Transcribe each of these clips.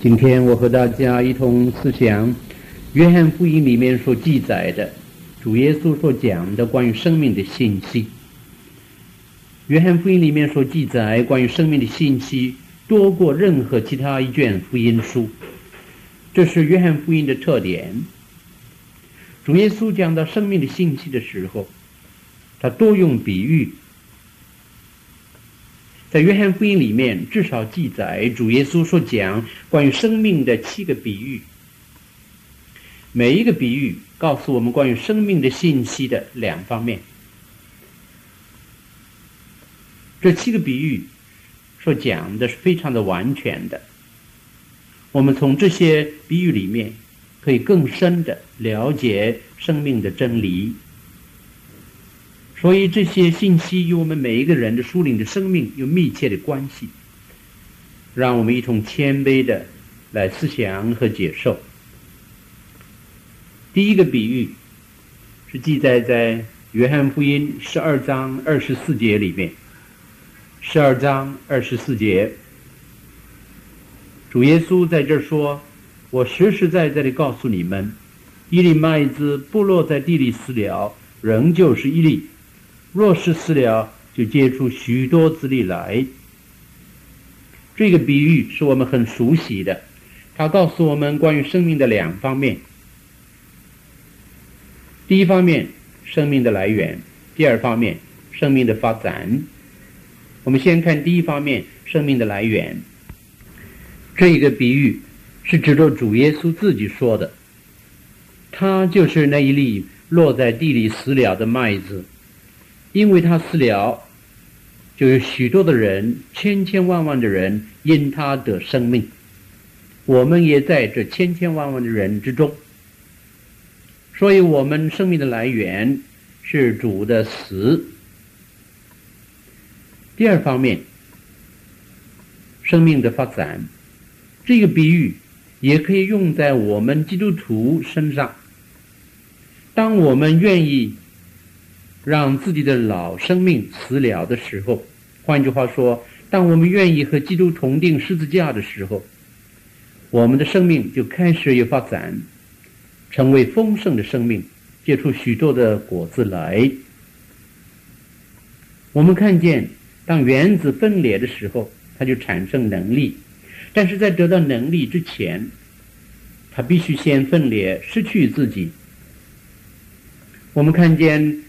今天我和大家一同思想《约翰福音》里面所记载的主耶稣所讲的关于生命的信息。《约翰福音》里面所记载关于生命的信息多过任何其他一卷福音书，这是《约翰福音》的特点。主耶稣讲到生命的信息的时候，他多用比喻。在约翰福音里面，至少记载主耶稣所讲关于生命的七个比喻。每一个比喻告诉我们关于生命的信息的两方面。这七个比喻所讲的是非常的完全的。我们从这些比喻里面可以更深的了解生命的真理。所以这些信息与我们每一个人的属灵的生命有密切的关系。让我们一同谦卑的来思想和接受。第一个比喻是记载在约翰福音十二章二十四节里面。十二章二十四节，主耶稣在这儿说：“我实实在在的告诉你们，一粒麦子不落在地里死了，仍旧是一粒。”若是死了，就结出许多子粒来。这个比喻是我们很熟悉的，它告诉我们关于生命的两方面。第一方面，生命的来源；第二方面，生命的发展。我们先看第一方面，生命的来源。这一个比喻是指着主耶稣自己说的，他就是那一粒落在地里死了的麦子。因为他死了，就有许多的人，千千万万的人因他得生命。我们也在这千千万万的人之中，所以我们生命的来源是主的死。第二方面，生命的发展，这个比喻也可以用在我们基督徒身上。当我们愿意。让自己的老生命死了的时候，换句话说，当我们愿意和基督同钉十字架的时候，我们的生命就开始有发展，成为丰盛的生命，结出许多的果子来。我们看见，当原子分裂的时候，它就产生能力，但是在得到能力之前，它必须先分裂，失去自己。我们看见。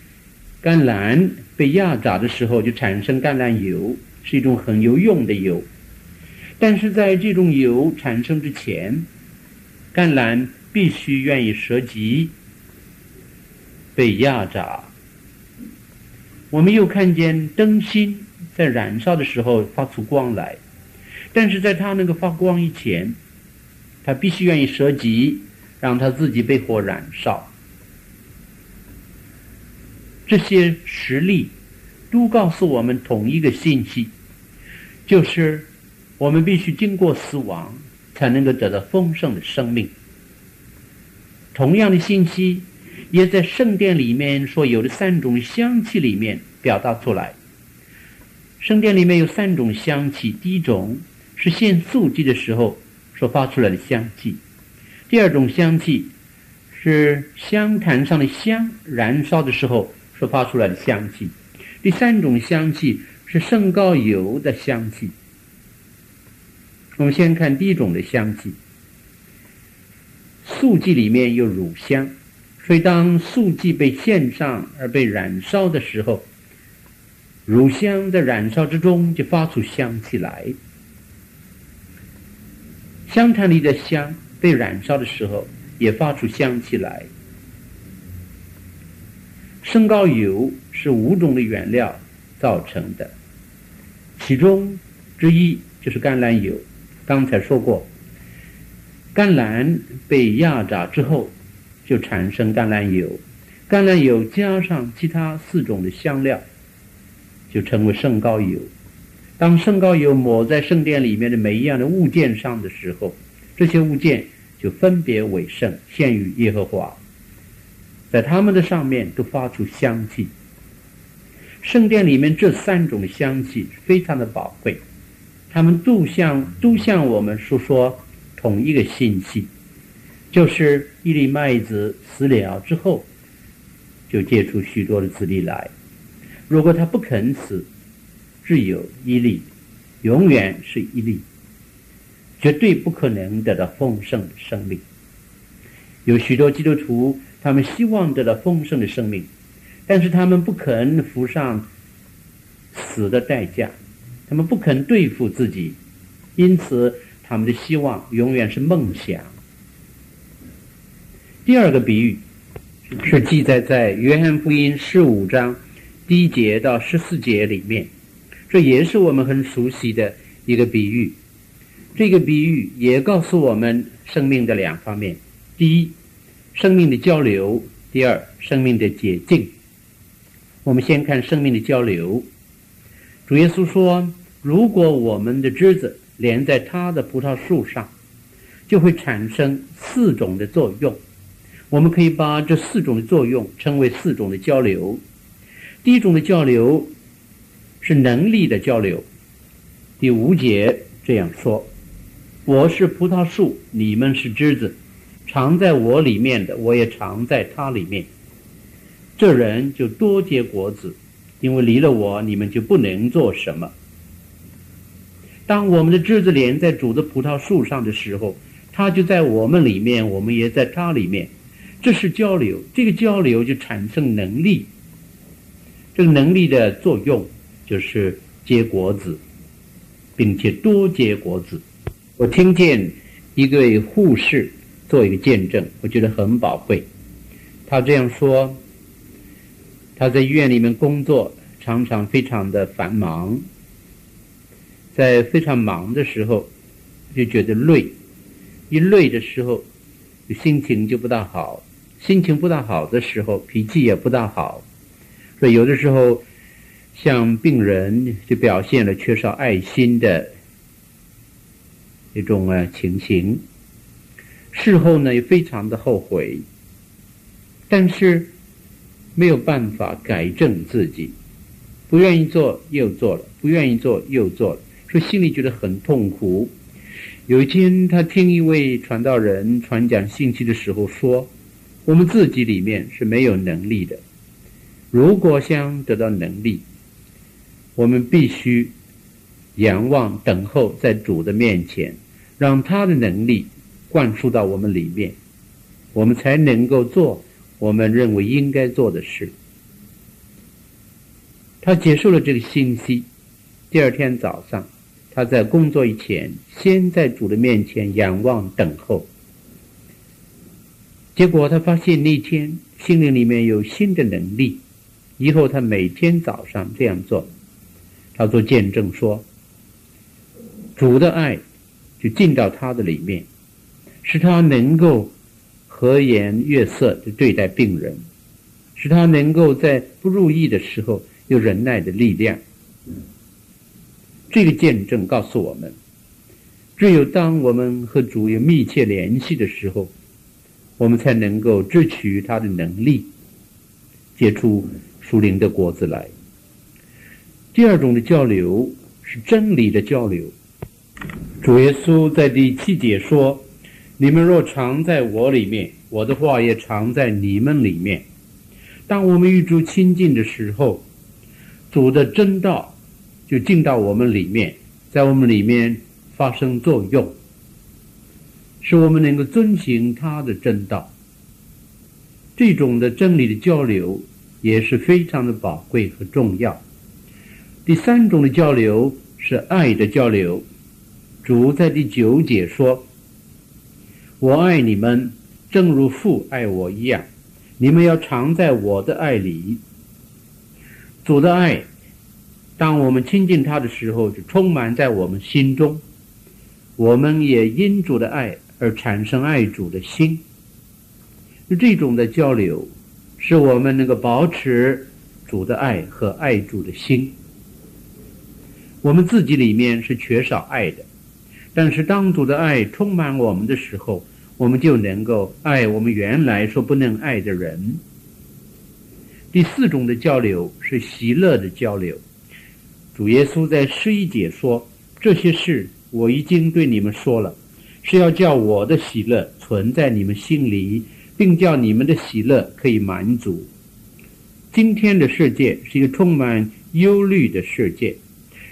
橄榄被压榨的时候，就产生橄榄油，是一种很有用的油。但是在这种油产生之前，橄榄必须愿意舍己，被压榨。我们又看见灯芯在燃烧的时候发出光来，但是在它那个发光以前，它必须愿意舍己，让它自己被火燃烧。这些实例都告诉我们同一个信息，就是我们必须经过死亡，才能够得到丰盛的生命。同样的信息也在圣殿里面所有的三种香气里面表达出来。圣殿里面有三种香气，第一种是献素祭的时候所发出来的香气；第二种香气是香坛上的香燃烧的时候。所发出来的香气，第三种香气是圣膏油的香气。我们先看第一种的香气，素祭里面有乳香，所以当素祭被献上而被燃烧的时候，乳香在燃烧之中就发出香气来。香坛里的香被燃烧的时候也发出香气来。圣膏油是五种的原料造成的，其中之一就是橄榄油。刚才说过，橄榄被压榨之后就产生橄榄油，橄榄油加上其他四种的香料，就成为圣膏油。当圣膏油抹在圣殿里面的每一样的物件上的时候，这些物件就分别为圣，献于耶和华。在他们的上面都发出香气。圣殿里面这三种香气非常的宝贵，他们都向都向我们诉说同一个信息，就是一粒麦子死了之后，就结出许多的子粒来。如果它不肯死，只有一粒，永远是一粒，绝对不可能得到丰盛的生命。有许多基督徒，他们希望得到丰盛的生命，但是他们不肯付上死的代价，他们不肯对付自己，因此他们的希望永远是梦想。第二个比喻是记载在约翰福音十五章第一节到十四节里面，这也是我们很熟悉的一个比喻。这个比喻也告诉我们生命的两方面：第一，生命的交流；第二，生命的解禁。我们先看生命的交流。主耶稣说：“如果我们的枝子连在他的葡萄树上，就会产生四种的作用。我们可以把这四种的作用称为四种的交流。第一种的交流是能力的交流。第五节这样说：‘我是葡萄树，你们是枝子，常在我里面的，我也常在他里面。这人就多结果子。’”因为离了我，你们就不能做什么。当我们的枝子连在主的葡萄树上的时候，他就在我们里面，我们也在他里面。这是交流，这个交流就产生能力。这个能力的作用就是结果子，并且多结果子。我听见一个护士做一个见证，我觉得很宝贵。他这样说。他在医院里面工作，常常非常的繁忙，在非常忙的时候，就觉得累，一累的时候，心情就不大好，心情不大好的时候，脾气也不大好，所以有的时候，像病人就表现了缺少爱心的一种啊情形，事后呢也非常的后悔，但是。没有办法改正自己，不愿意做又做了，不愿意做又做了，所以心里觉得很痛苦。有一天，他听一位传道人传讲信息的时候说：“我们自己里面是没有能力的，如果想得到能力，我们必须仰望等候在主的面前，让他的能力灌输到我们里面，我们才能够做。”我们认为应该做的事，他接受了这个信息。第二天早上，他在工作以前，先在主的面前仰望等候。结果他发现那天心灵里面有新的能力。以后他每天早上这样做，他做见证说，主的爱就进到他的里面，使他能够。和颜悦色的对待病人，使他能够在不如意的时候有忍耐的力量。这个见证告诉我们，只有当我们和主有密切联系的时候，我们才能够支取他的能力，结出属灵的果子来。第二种的交流是真理的交流。主耶稣在第七节说。你们若常在我里面，我的话也常在你们里面。当我们与主亲近的时候，主的真道就进到我们里面，在我们里面发生作用，使我们能够遵行他的真道。这种的真理的交流也是非常的宝贵和重要。第三种的交流是爱的交流。主在第九节说。我爱你们，正如父爱我一样。你们要常在我的爱里。主的爱，当我们亲近他的时候，就充满在我们心中。我们也因主的爱而产生爱主的心。这种的交流，使我们能够保持主的爱和爱主的心。我们自己里面是缺少爱的。但是，当主的爱充满我们的时候，我们就能够爱我们原来说不能爱的人。第四种的交流是喜乐的交流。主耶稣在十一节说：“这些事我已经对你们说了，是要叫我的喜乐存在你们心里，并叫你们的喜乐可以满足。今天的世界是一个充满忧虑的世界，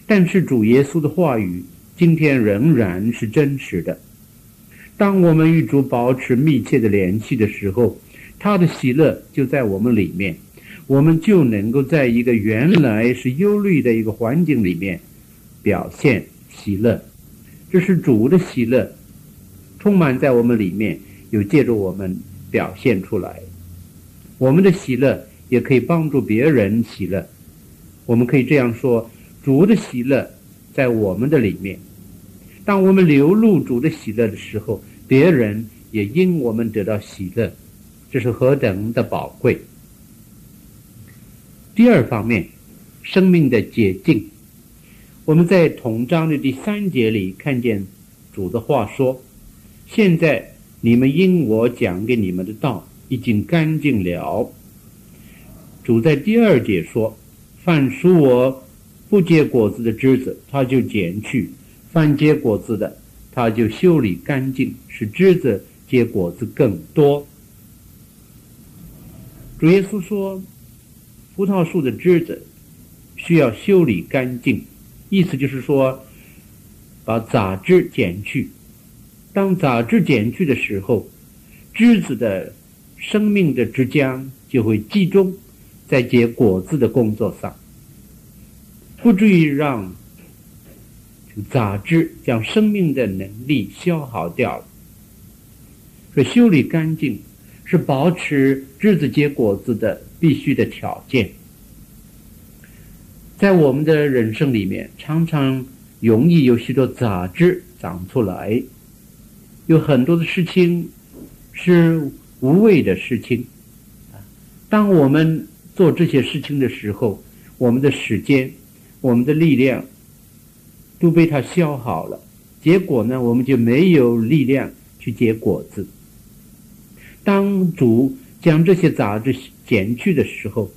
但是主耶稣的话语今天仍然是真实的。当我们与主保持密切的联系的时候，他的喜乐就在我们里面，我们就能够在一个原来是忧虑的一个环境里面表现喜乐。这是主的喜乐，充满在我们里面，又借着我们表现出来。我们的喜乐也可以帮助别人喜乐。我们可以这样说：主的喜乐在我们的里面。当我们流露主的喜乐的时候，别人也因我们得到喜乐，这是何等的宝贵！第二方面，生命的洁净。我们在同章的第三节里看见主的话说：“现在你们因我讲给你们的道已经干净了。”主在第二节说：“凡属我不结果子的枝子，他就剪去。”凡结果子的，他就修理干净，使枝子结果子更多。主耶稣说，葡萄树的枝子需要修理干净，意思就是说，把杂枝剪去。当杂枝剪去的时候，枝子的生命的枝浆就会集中在结果子的工作上，不至于让。杂质将生命的能力消耗掉了，所以修理干净是保持枝子结果子的必须的条件。在我们的人生里面，常常容易有许多杂质长出来，有很多的事情是无谓的事情。当我们做这些事情的时候，我们的时间、我们的力量。都被它消耗了，结果呢，我们就没有力量去结果子。当主将这些杂质剪去的时候，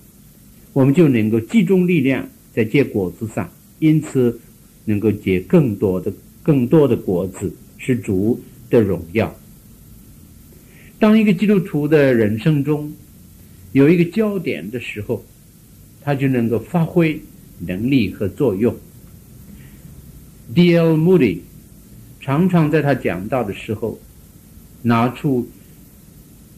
我们就能够集中力量在结果子上，因此能够结更多的、更多的果子，是主的荣耀。当一个基督徒的人生中有一个焦点的时候，他就能够发挥能力和作用。D.L. Moody 常常在他讲道的时候拿出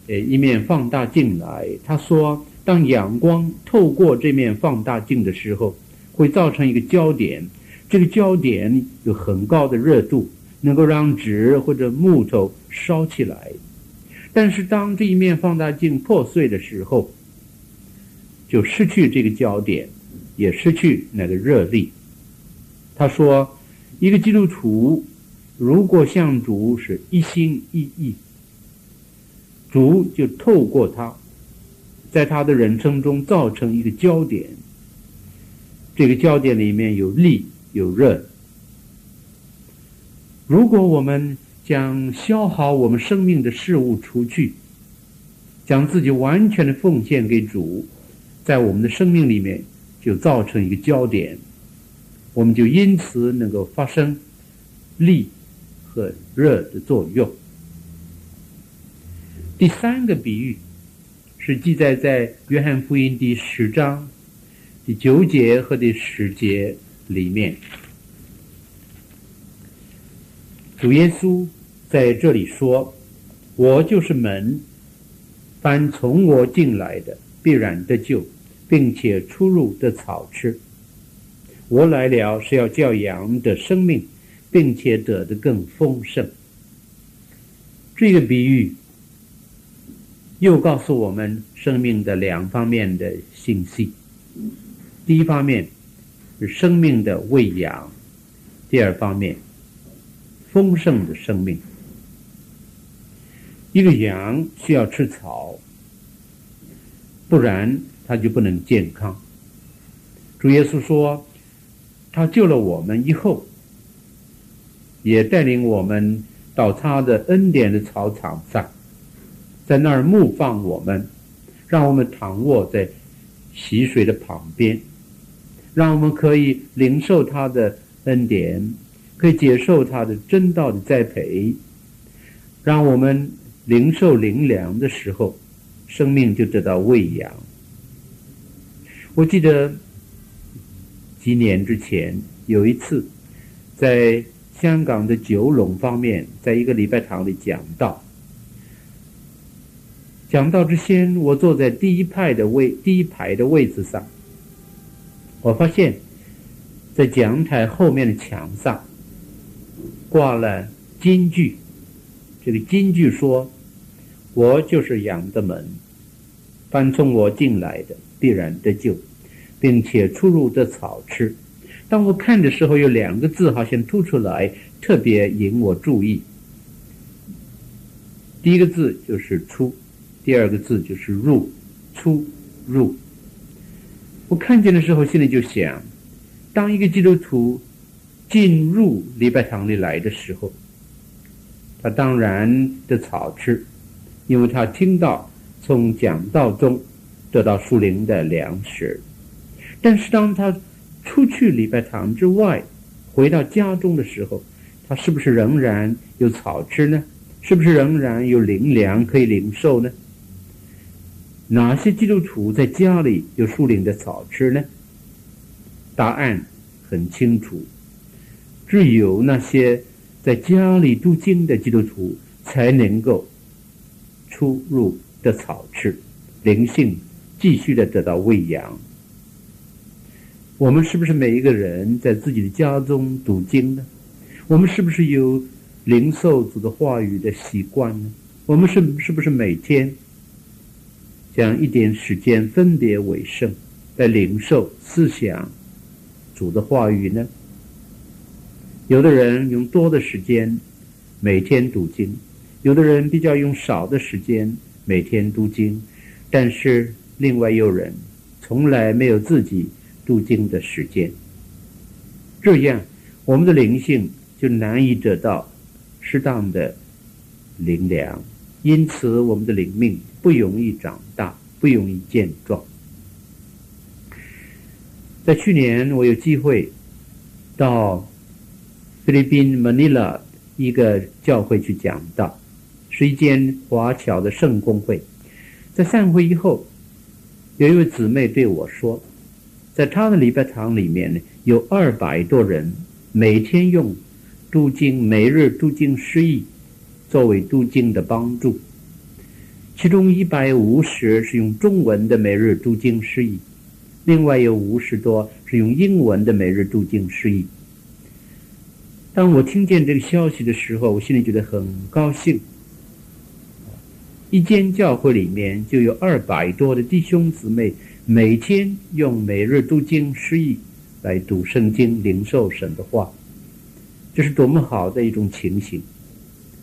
呃一面放大镜来。他说，当阳光透过这面放大镜的时候，会造成一个焦点。这个焦点有很高的热度，能够让纸或者木头烧起来。但是当这一面放大镜破碎的时候，就失去这个焦点，也失去那个热力。他说。一个基督徒如果向主是一心一意，主就透过他，在他的人生中造成一个焦点。这个焦点里面有力有热。如果我们将消耗我们生命的事物除去，将自己完全的奉献给主，在我们的生命里面就造成一个焦点。我们就因此能够发生力和热的作用。第三个比喻是记载在约翰福音第十章第九节和第十节里面。主耶稣在这里说：“我就是门，凡从我进来的，必然得救，并且出入得草吃。”我来了是要叫羊的生命，并且得的更丰盛。这个比喻又告诉我们生命的两方面的信息：第一方面是生命的喂养；第二方面丰盛的生命。一个羊需要吃草，不然它就不能健康。主耶稣说。他救了我们以后，也带领我们到他的恩典的草场上，在那儿牧放我们，让我们躺卧在溪水的旁边，让我们可以领受他的恩典，可以接受他的真道的栽培，让我们领受灵粮的时候，生命就得到喂养。我记得几年之前有一次，在香港的九龙方面，在一个礼拜堂里讲道。讲道之前，我坐在第一排的位第一排的位置上，我发现，在讲台后面的墙上挂了金句。这个金句说：“我就是羊的门，凡从我进来的必然得救，并且出入得草吃。”当我看的时候，有两个字好像突出来，特别引我注意。第一个字就是“出”。第二个字就是入，出入。我看见的时候，心里就想：当一个基督徒进入礼拜堂里来的时候，他当然得草吃，因为他听到从讲道中得到树林的粮食。但是当他出去礼拜堂之外，回到家中的时候，他是不是仍然有草吃呢？是不是仍然有灵粮可以领受呢？哪些基督徒在家里有树林的草吃呢？答案很清楚，只有那些在家里读经的基督徒才能够出入的草吃，灵性继续的得到喂养。我们是不是每一个人在自己的家中读经呢？我们是不是有灵受主的话语的习惯呢？我们是是不是每天？将一点时间分别为圣，来灵受思想主的话语呢？有的人用多的时间每天读经，有的人比较用少的时间每天读经，但是另外有人从来没有自己读经的时间。这样，我们的灵性就难以得到适当的灵粮。因此，我们的灵命不容易长大，不容易健壮。在去年，我有机会到菲律宾马尼拉一个教会去讲道，是一间华侨的圣公会。在散会以后，有一位姊妹对我说，在他的礼拜堂里面呢，有二百多人每天用读经每日读经释义。作为读经的帮助，其中一百五十是用中文的每日读经释义，另外有五十多是用英文的每日读经释义。当我听见这个消息的时候，我心里觉得很高兴。一间教会里面就有二百多的弟兄姊妹，每天用每日读经释义来读圣经，领受神的话，这是多么好的一种情形。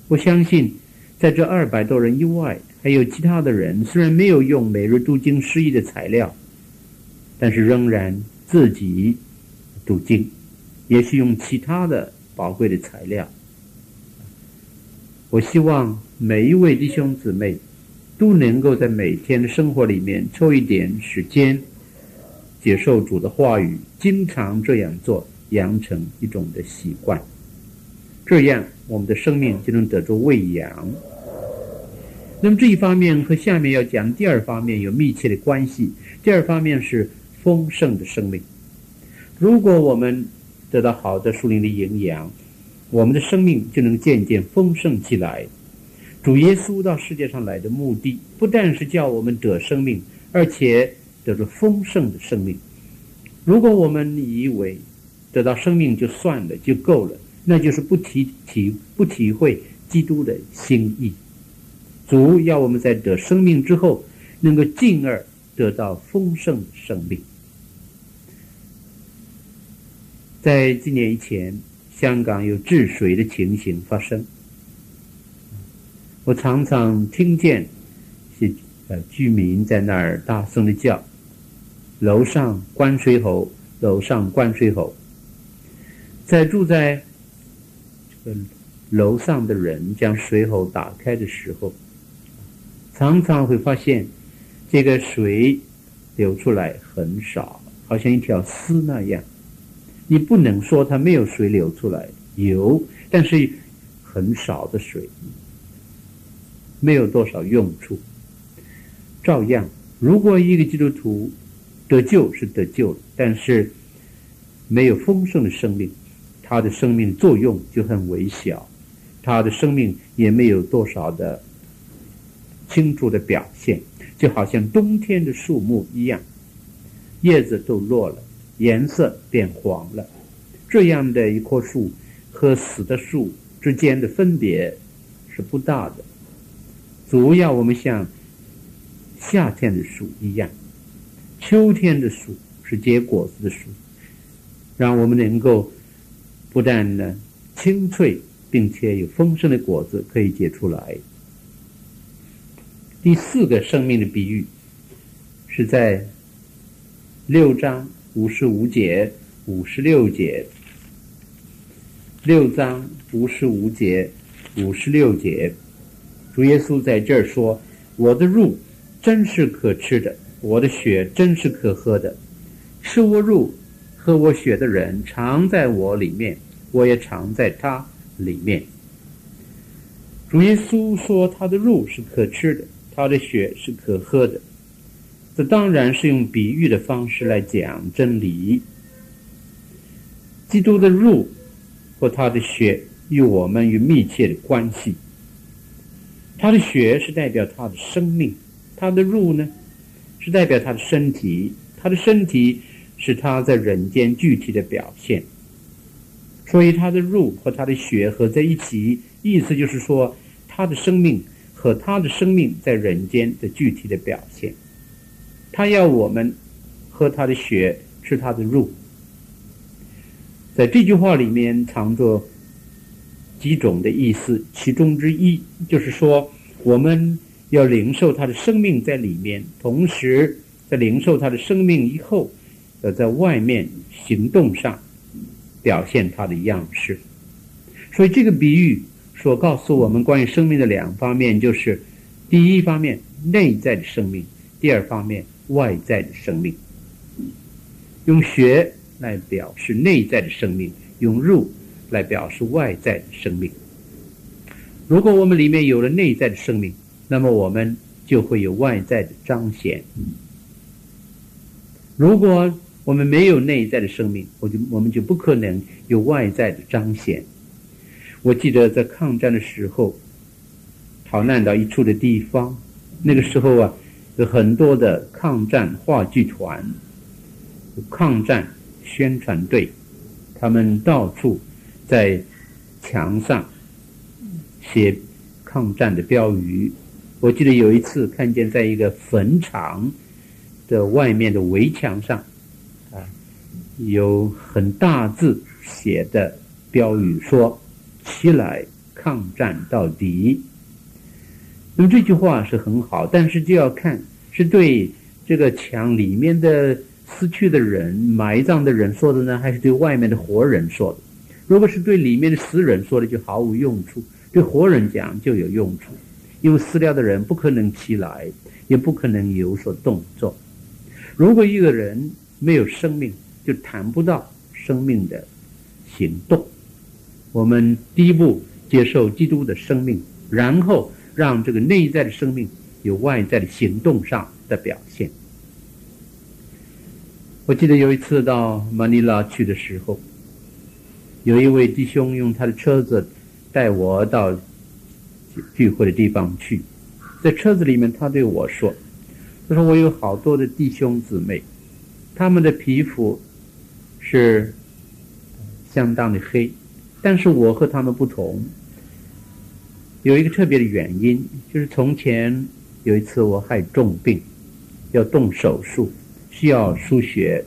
我相信，在这二百多人以外，还有其他的人，虽然没有用每日读经释义的材料，但是仍然自己读经，也是用其他的宝贵的材料。我希望每一位弟兄姊妹都能够在每天的生活里面抽一点时间，接受主的话语，经常这样做，养成一种的习惯。这样，我们的生命就能得着喂养。那么这一方面和下面要讲第二方面有密切的关系。第二方面是丰盛的生命。如果我们得到好的树林的营养，我们的生命就能渐渐丰盛起来。主耶稣到世界上来的目的，不但是叫我们得生命，而且得着丰盛的生命。如果我们以为得到生命就算了，就够了。那就是不体体不体会基督的心意。主要我们在得生命之后，能够进而得到丰盛的生命。在几年以前，香港有治水的情形发生，我常常听见是呃居民在那儿大声的叫：“楼上关水喉，楼上关水喉。”在住在。楼上的人将水喉打开的时候，常常会发现这个水流出来很少，好像一条丝那样。你不能说它没有水流出来，有，但是很少的水。没有多少用处。照样，如果一个基督徒得救是得救了，但是没有丰盛的生命，他的生命作用就很微小，他的生命也没有多少的清楚的表现，就好像冬天的树木一样，叶子都落了，颜色变黄了。这样的一棵树和死的树之间的分别是不大的。主要我们像夏天的树一样，秋天的树是结果子的树，让我们能够不但呢清脆，并且有丰盛的果子可以结出来。第四个生命的比喻是在六章五十五节、五十六节。六章五十五节、五十六节。主耶稣在这儿说：“我的肉真是可吃的，我的血真是可喝的。吃我肉、喝我血的人，常在我里面，我也常在他里面。”主耶稣说：“他的肉是可吃的，他的血是可喝的。”这当然是用比喻的方式来讲真理。基督的肉和他的血与我们有密切的关系。他的血是代表他的生命，他的肉呢，是代表他的身体，他的身体是他在人间具体的表现。所以他的肉和他的血合在一起，意思就是说，他的生命和他的生命在人间的具体的表现。他要我们喝他的血，吃他的肉。在这句话里面藏着。几种的意思，其中之一就是说，我们要领受他的生命在里面，同时在领受他的生命以后，要在外面行动上表现他的样式。所以这个比喻所告诉我们关于生命的两方面，就是第一方面内在的生命，第二方面外在的生命。用血来表示内在的生命，用肉。来表示外在的生命。如果我们里面有了内在的生命，那么我们就会有外在的彰显。如果我们没有内在的生命，我就我们就不可能有外在的彰显。我记得在抗战的时候，逃难到一处的地方，那个时候啊，有很多的抗战话剧团、抗战宣传队，他们到处。在墙上写抗战的标语。我记得有一次看见，在一个坟场的外面的围墙上，啊，有很大字写的标语说：“起来，抗战到底。”那么这句话是很好，但是就要看是对这个墙里面的死去的人、埋葬的人说的呢，还是对外面的活人说的？如果是对里面的死人说的，就毫无用处；对活人讲就有用处，因为死掉的人不可能起来，也不可能有所动作。如果一个人没有生命，就谈不到生命的行动。我们第一步接受基督的生命，然后让这个内在的生命有外在的行动上的表现。我记得有一次到马尼拉去的时候。有一位弟兄用他的车子带我到聚会的地方去，在车子里面，他对我说：“他说我有好多的弟兄姊妹，他们的皮肤是相当的黑，但是我和他们不同，有一个特别的原因，就是从前有一次我害重病，要动手术，需要输血，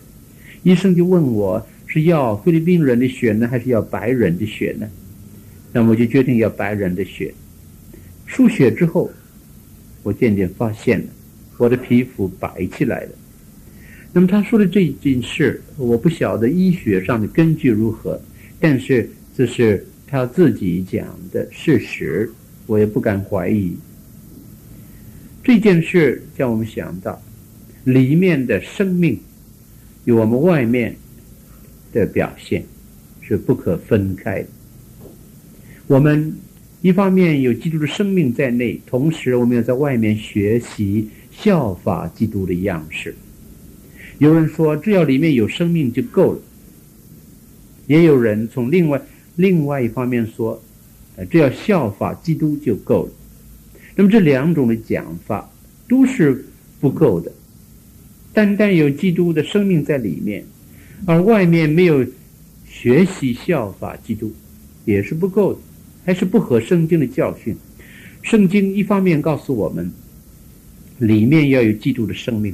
医生就问我。”是要菲律宾人的血呢，还是要白人的血呢？那么我就决定要白人的血。输血之后，我渐渐发现了我的皮肤白起来了。那么他说的这件事，我不晓得医学上的根据如何，但是这是他自己讲的事实，我也不敢怀疑。这件事叫我们想到，里面的生命与我们外面。的表现是不可分开的。我们一方面有基督的生命在内，同时我们要在外面学习效法基督的样式。有人说，只要里面有生命就够了；也有人从另外另外一方面说，呃，只要效法基督就够了。那么这两种的讲法都是不够的。单单有基督的生命在里面，而外面没有学习效法基督，也是不够的。还是不合圣经的教训。圣经一方面告诉我们，里面要有基督的生命，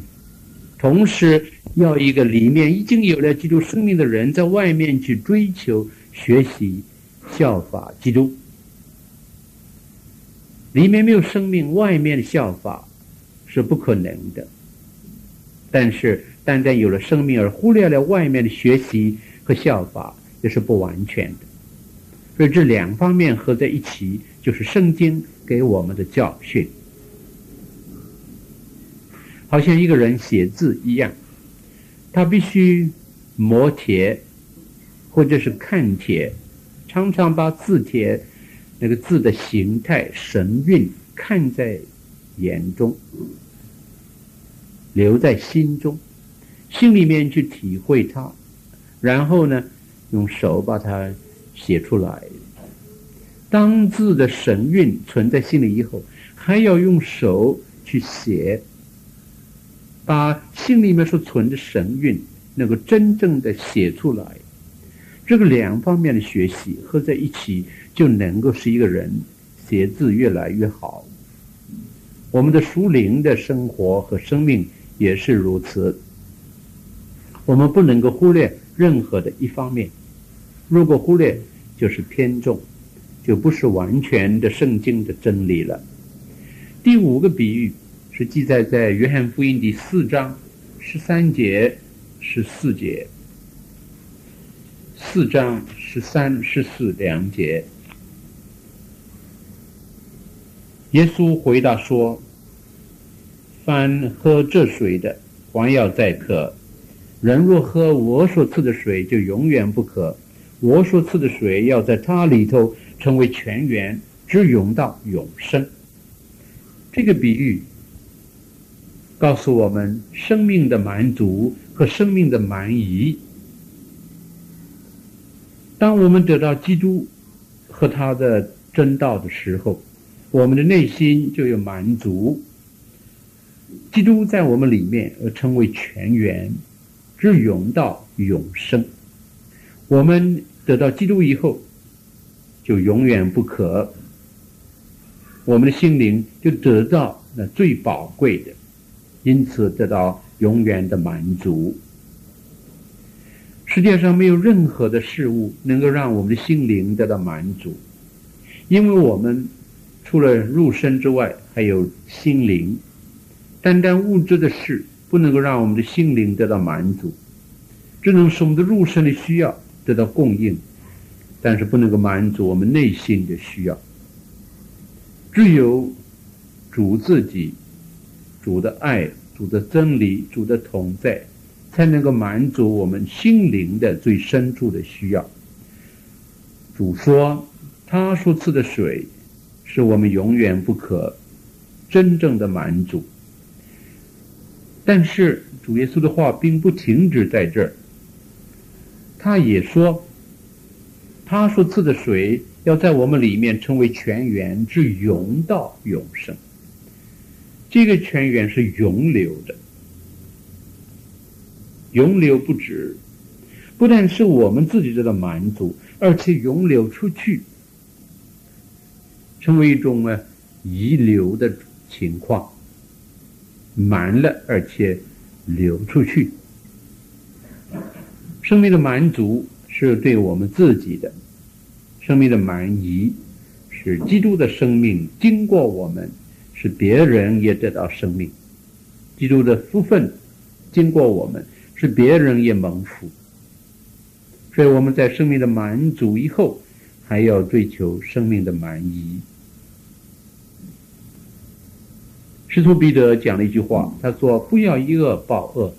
同时要一个里面已经有了基督生命的人，在外面去追求、学习、效法基督。里面没有生命，外面的效法是不可能的。但是，单单有了生命而忽略了外面的学习和效法，也是不完全的。所以这两方面合在一起，就是圣经给我们的教训。好像一个人写字一样，他必须磨铁，或者是看铁，常常把字帖那个字的形态、神韵看在眼中，留在心中，心里面去体会它，然后呢，用手把它。写出来，当字的神韵存在心里以后，还要用手去写，把心里面所存的神韵能够真正的写出来。这个两方面的学习合在一起，就能够使一个人写字越来越好。我们的书灵的生活和生命也是如此，我们不能够忽略任何的一方面。如果忽略，就是偏重，就不是完全的圣经的真理了。第五个比喻是记载在约翰福音第四章十三节、十四节。四章十三、十四两节。耶稣回答说：“凡喝这水的，还要再渴；人若喝我所赐的水，就永远不渴。”我所赐的水要在它里头成为泉源，直涌到永生。这个比喻告诉我们生命的满足和生命的满意。当我们得到基督和他的真道的时候，我们的内心就有满足。基督在我们里面而成为泉源，直涌到永生。我们得到基督以后，就永远不可。我们的心灵就得到那最宝贵的，因此得到永远的满足。世界上没有任何的事物能够让我们的心灵得到满足，因为我们除了肉身之外，还有心灵。单单物质的事不能够让我们的心灵得到满足，只能使我们的肉身的需要。得到供应，但是不能够满足我们内心的需要。只有主自己、主的爱、主的真理、主的同在，才能够满足我们心灵的最深处的需要。主说：“他所赐的水，是我们永远不可真正的满足。”但是主耶稣的话并不停止在这儿。他也说，他所赐的水要在我们里面成为泉源，至永到永生。这个泉源是永流的，永流不止，不但是我们自己得到满足，而且永流出去，成为一种呢溢流的情况，满了而且流出去。生命的满足是对我们自己的，生命的满溢是基督的生命经过我们，使别人也得到生命。基督的福分经过我们，使别人也蒙福。所以我们在生命的满足以后，还要追求生命的满溢。使徒彼得讲了一句话，他说：“不要以恶报恶，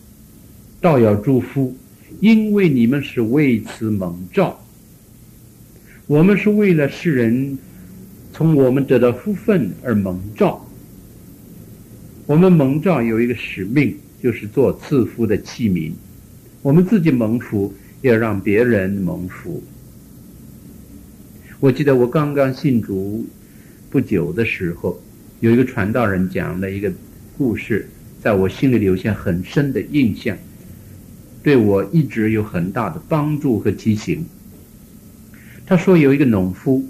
倒要祝福。”因为你们是为此蒙召，我们是为了世人从我们得到福分而蒙召。我们蒙召有一个使命，就是做赐福的器皿。我们自己蒙福，要让别人蒙福。我记得我刚刚信主不久的时候，有一个传道人讲了一个故事，在我心里留下很深的印象，对我一直有很大的帮助和提醒。他说有一个农夫，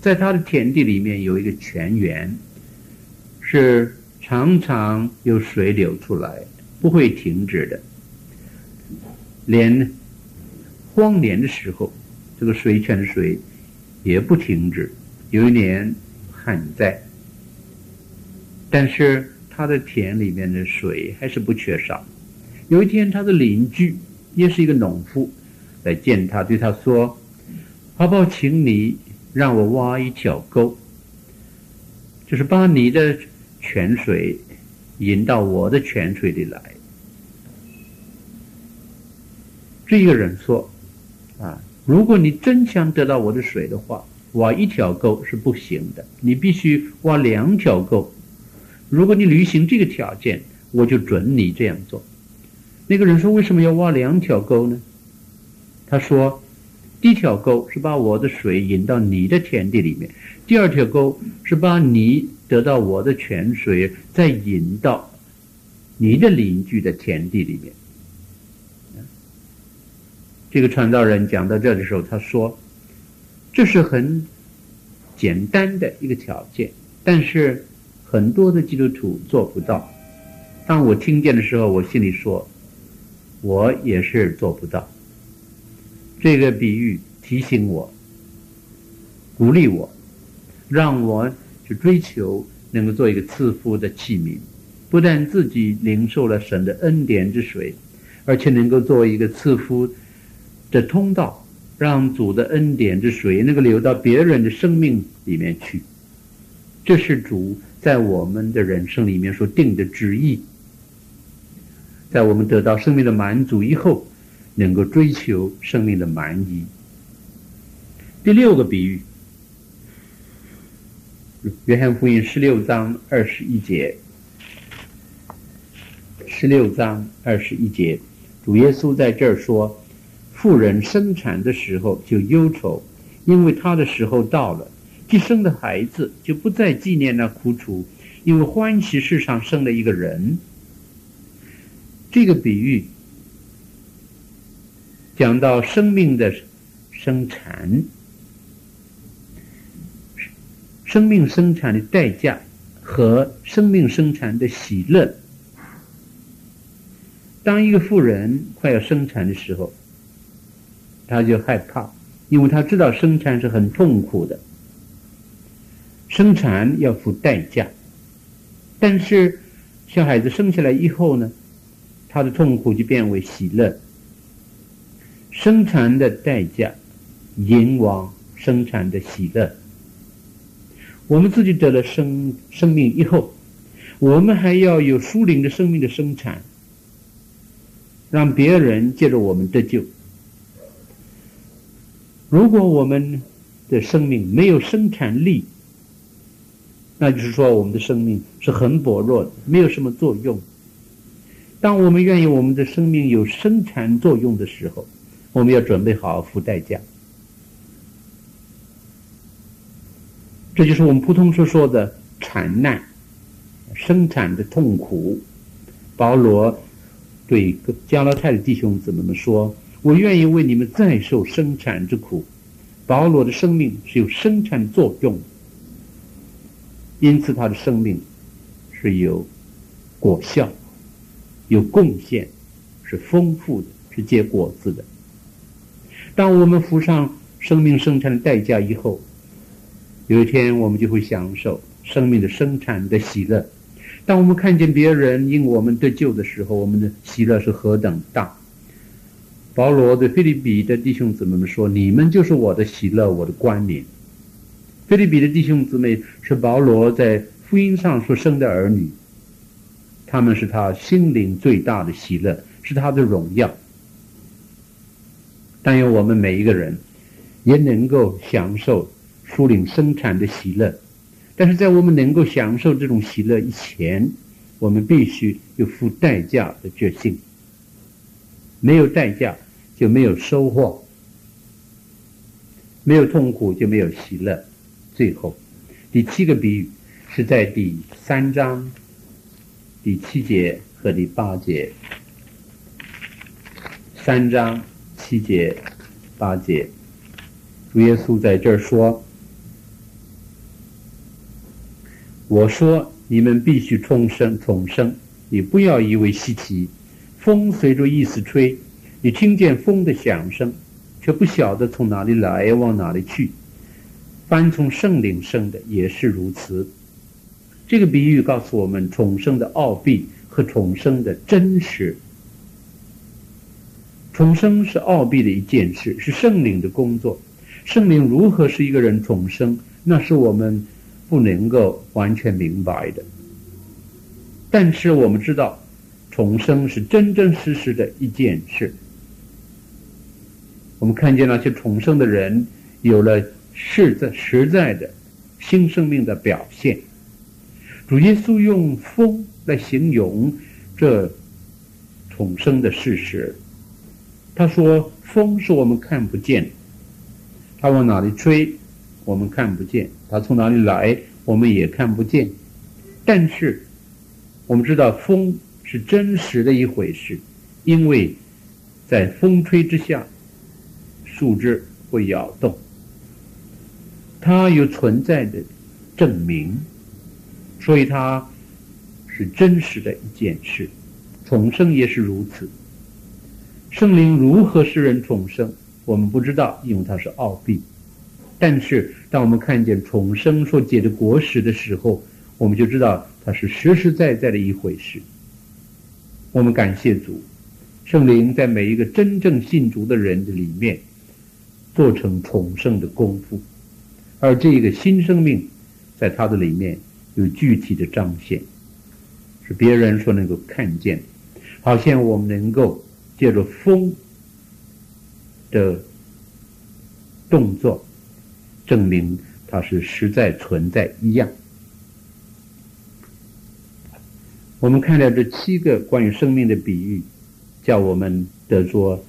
在他的田地里面有一个泉源，是常常有水流出来，不会停止的。连荒年的时候，这个水泉的水也不停止。有一年旱灾，但是他的田里面的水还是不缺少。有一天，他的邻居也是一个农夫来见他，对他说：“好不好，请你让我挖一条沟，就是把你的泉水引到我的泉水里来。”这一个人说：“啊，如果你真想得到我的水的话，挖一条沟是不行的，你必须挖两条沟。如果你履行这个条件，我就准你这样做。”那个人说：“为什么要挖两条沟呢？”他说：“第一条沟是把我的水引到你的田地里面，第二条沟是把你得到我的泉水再引到你的邻居的田地里面。”这个传道人讲到这的时候，他说：“这是很简单的一个条件，但是很多的基督徒做不到。”当我听见的时候，我心里说：“我也是做不到。”这个比喻提醒我、鼓励我，让我去追求能够做一个赐福的器皿，不但自己领受了神的恩典之水，而且能够做一个赐福。的通道，让主的恩典之水能够流到别人的生命里面去，这是主在我们的人生里面所定的旨意。在我们得到生命的满足以后，能够追求生命的满意。第六个比喻，约翰福音十六章二十一节，十六章二十一节，主耶稣在这儿说。妇人生产的时候就忧愁，因为她的时候到了，既生的孩子就不再纪念那苦楚，因为欢喜世上生了一个人。这个比喻讲到生命的生产，生命生产的代价和生命生产的喜乐。当一个妇人快要生产的时候，他就害怕，因为他知道生产是很痛苦的，生产要付代价。但是小孩子生下来以后呢，他的痛苦就变为喜乐。生产的代价引往生产的喜乐。我们自己得了生生命以后，我们还要有属灵的生命的生产，让别人借着我们得救。如果我们的生命没有生产力，那就是说我们的生命是很薄弱的，没有什么作用。当我们愿意我们的生命有生产作用的时候，我们要准备好付代价。这就是我们普通所说的产难、生产的痛苦。保罗对加拉太的弟兄姊妹们说。我愿意为你们再受生产之苦。保罗的生命是有生产作用，因此他的生命是有果效、有贡献，是丰富的，是结果子的。当我们付上生命生产的代价以后，有一天我们就会享受生命的生产的喜乐。当我们看见别人因我们得救的时候，我们的喜乐是何等大！保罗对腓立比的弟兄姊妹们说：“你们就是我的喜乐，我的冠冕。”菲律比的弟兄姊妹是保罗在福音上所生的儿女，他们是他心灵最大的喜乐，是他的荣耀。但愿我们每一个人也能够享受属灵生产的喜乐。但是在我们能够享受这种喜乐以前，我们必须有付代价的决心。没有代价就没有收获，没有痛苦就没有喜乐。最后，第七个比喻是在第三章第七节和第八节。三章七节八节，主耶稣在这儿说。我说：“你们必须重生，重生！你不要以为稀奇。风随着意思吹，你听见风的响声，却不晓得从哪里来，往哪里去。凡从圣灵生的也是如此。”这个比喻告诉我们重生的奥秘和重生的真实。重生是奥秘的一件事，是圣灵的工作。圣灵如何使一个人重生？那是我们。不能够完全明白的，但是我们知道，重生是真真实实的一件事。我们看见那些重生的人有了是在实在的新生命的表现。主耶稣用风来形容这重生的事实。他说：“风是我们看不见，它往哪里吹？”我们看不见，它从哪里来，我们也看不见。但是，我们知道风是真实的一回事，因为在风吹之下，树枝会摇动，它有存在的证明，所以它是真实的一件事。重生也是如此。圣灵如何使人重生，我们不知道，因为它是奥秘。但是，当我们看见重生所结的果实的时候，我们就知道它是实实在在的一回事。我们感谢主，圣灵在每一个真正信主的人的里面做成重生的功夫，而这个新生命在他的里面有具体的彰显，是别人所能够看见，好像我们能够借着风的动作。证明它是实在存在一样。我们看到这七个关于生命的比喻，叫我们得做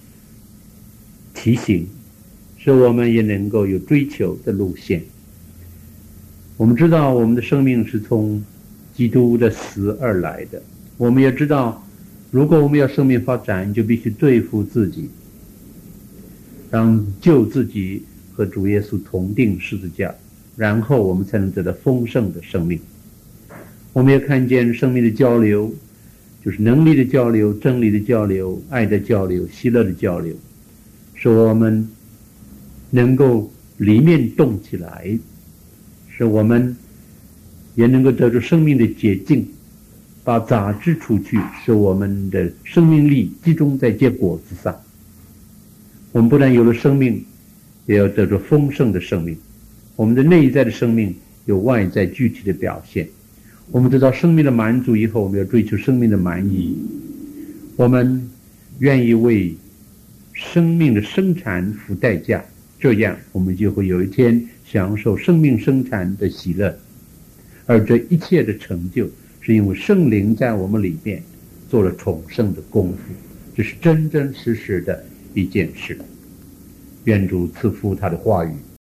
提醒，使我们也能够有追求的路线。我们知道我们的生命是从基督的死而来的，我们也知道，如果我们要生命发展，就必须对付自己，让救自己。和主耶稣同钉十字架，然后我们才能得到丰盛的生命。我们也看见生命的交流，就是能力的交流、真理的交流、爱的交流、喜乐的交流，使我们能够里面动起来，使我们也能够得出生命的洁净，把杂质除去，使我们的生命力集中在结果子上。我们不但有了生命。也要得着丰盛的生命。我们的内在的生命有外在具体的表现。我们得到生命的满足以后，我们要追求生命的满意。我们愿意为生命的生产付代价，这样我们就会有一天享受生命生产的喜乐。而这一切的成就，是因为圣灵在我们里面做了重生的功夫。这是真真实实的一件事。愿主赐福他的话语。